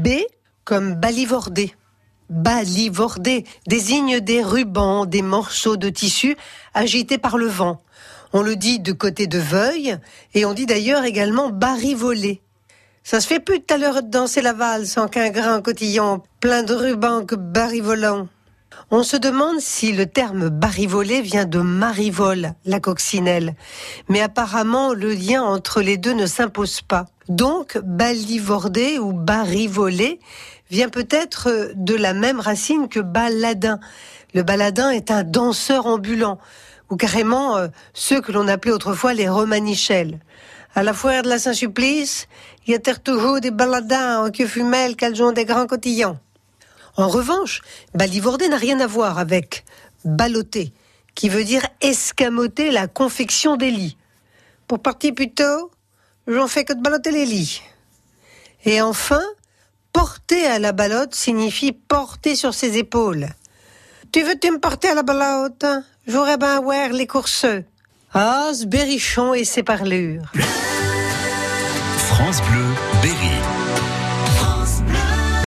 B comme balivordé. Balivordé désigne des rubans, des morceaux de tissu agités par le vent. On le dit de côté de Veuil et on dit d'ailleurs également barivolé. Ça se fait plus tout à l'heure de danser la valse sans qu'un grain cotillon plein de rubans que barivolant. On se demande si le terme barivolé vient de marivole, la coccinelle. Mais apparemment, le lien entre les deux ne s'impose pas. Donc, balivordé ou barivolé vient peut-être de la même racine que baladin. Le baladin est un danseur ambulant, ou carrément euh, ceux que l'on appelait autrefois les romanichels. À la foire de la Saint-Supplice, il y a toujours des baladins en queue fumelle qu'elles ont des grands cotillons. En revanche, balivorder n'a rien à voir avec balloter, qui veut dire escamoter la confection des lits. Pour partir plus tôt, j'en fais que de balloter les lits. Et enfin, porter à la ballotte signifie porter sur ses épaules. Tu veux-tu me porter à la ballotte J'aurais bien voir les courseux. Ah, ce berrichon et ses parlures. France Bleu, Berry.